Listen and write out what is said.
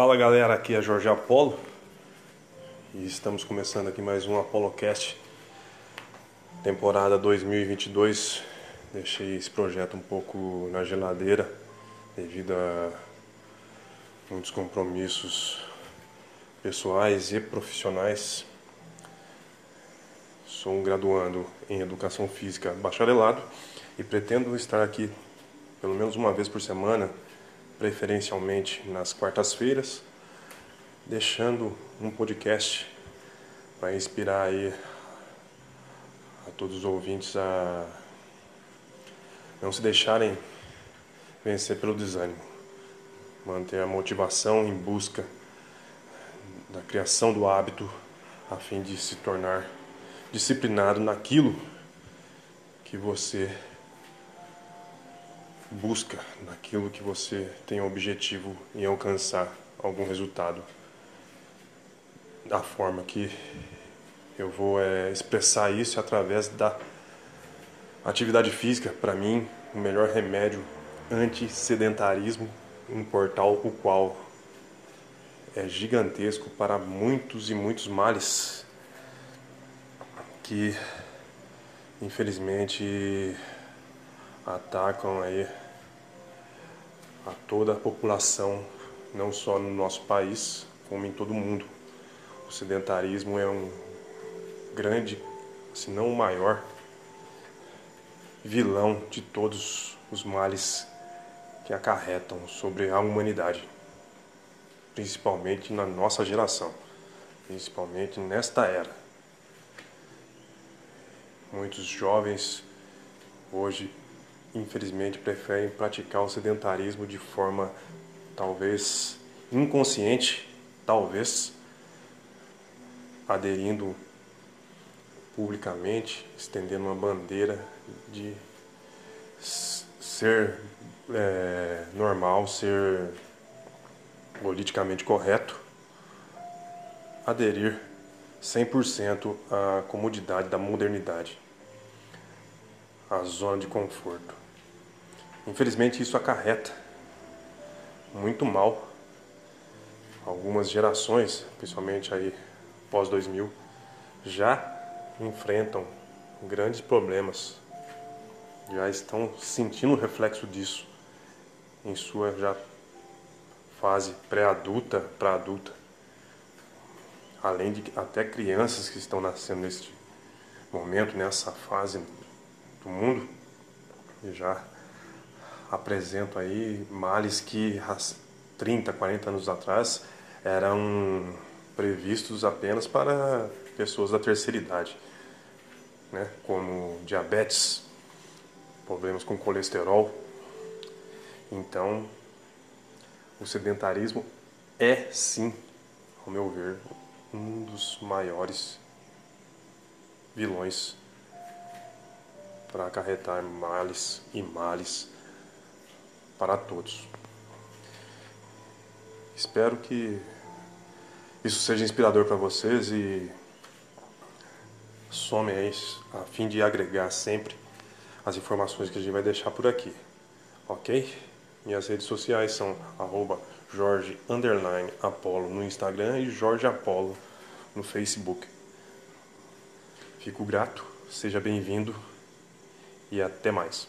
Fala galera, aqui é Jorge Apolo e estamos começando aqui mais um ApoloCast, temporada 2022. Deixei esse projeto um pouco na geladeira devido a muitos compromissos pessoais e profissionais. Sou um graduando em Educação Física bacharelado e pretendo estar aqui pelo menos uma vez por semana preferencialmente nas quartas-feiras, deixando um podcast para inspirar aí a todos os ouvintes a não se deixarem vencer pelo desânimo, manter a motivação em busca da criação do hábito a fim de se tornar disciplinado naquilo que você busca naquilo que você tem o objetivo em alcançar algum resultado. Da forma que eu vou é, expressar isso através da atividade física, para mim, o melhor remédio anti-sedentarismo, um portal o qual é gigantesco para muitos e muitos males que infelizmente atacam aí a toda a população, não só no nosso país, como em todo o mundo. O sedentarismo é um grande, se não o maior, vilão de todos os males que acarretam sobre a humanidade, principalmente na nossa geração, principalmente nesta era. Muitos jovens hoje infelizmente preferem praticar o sedentarismo de forma talvez inconsciente, talvez aderindo publicamente, estendendo uma bandeira de ser é, normal, ser politicamente correto, aderir 100% à comodidade da modernidade, à zona de conforto. Infelizmente isso acarreta muito mal algumas gerações, principalmente aí pós 2000, já enfrentam grandes problemas, já estão sentindo o reflexo disso em sua já fase pré-adulta para adulta, além de até crianças que estão nascendo neste momento, nessa fase do mundo, e já apresentam aí males que 30, 40 anos atrás eram previstos apenas para pessoas da terceira idade, né? como diabetes, problemas com colesterol. Então, o sedentarismo é sim, ao meu ver, um dos maiores vilões para acarretar males e males para todos. Espero que isso seja inspirador para vocês e some aí a fim de agregar sempre as informações que a gente vai deixar por aqui, ok? Minhas redes sociais são arroba Jorge Apolo no Instagram e Jorge Apolo no Facebook. Fico grato, seja bem-vindo e até mais.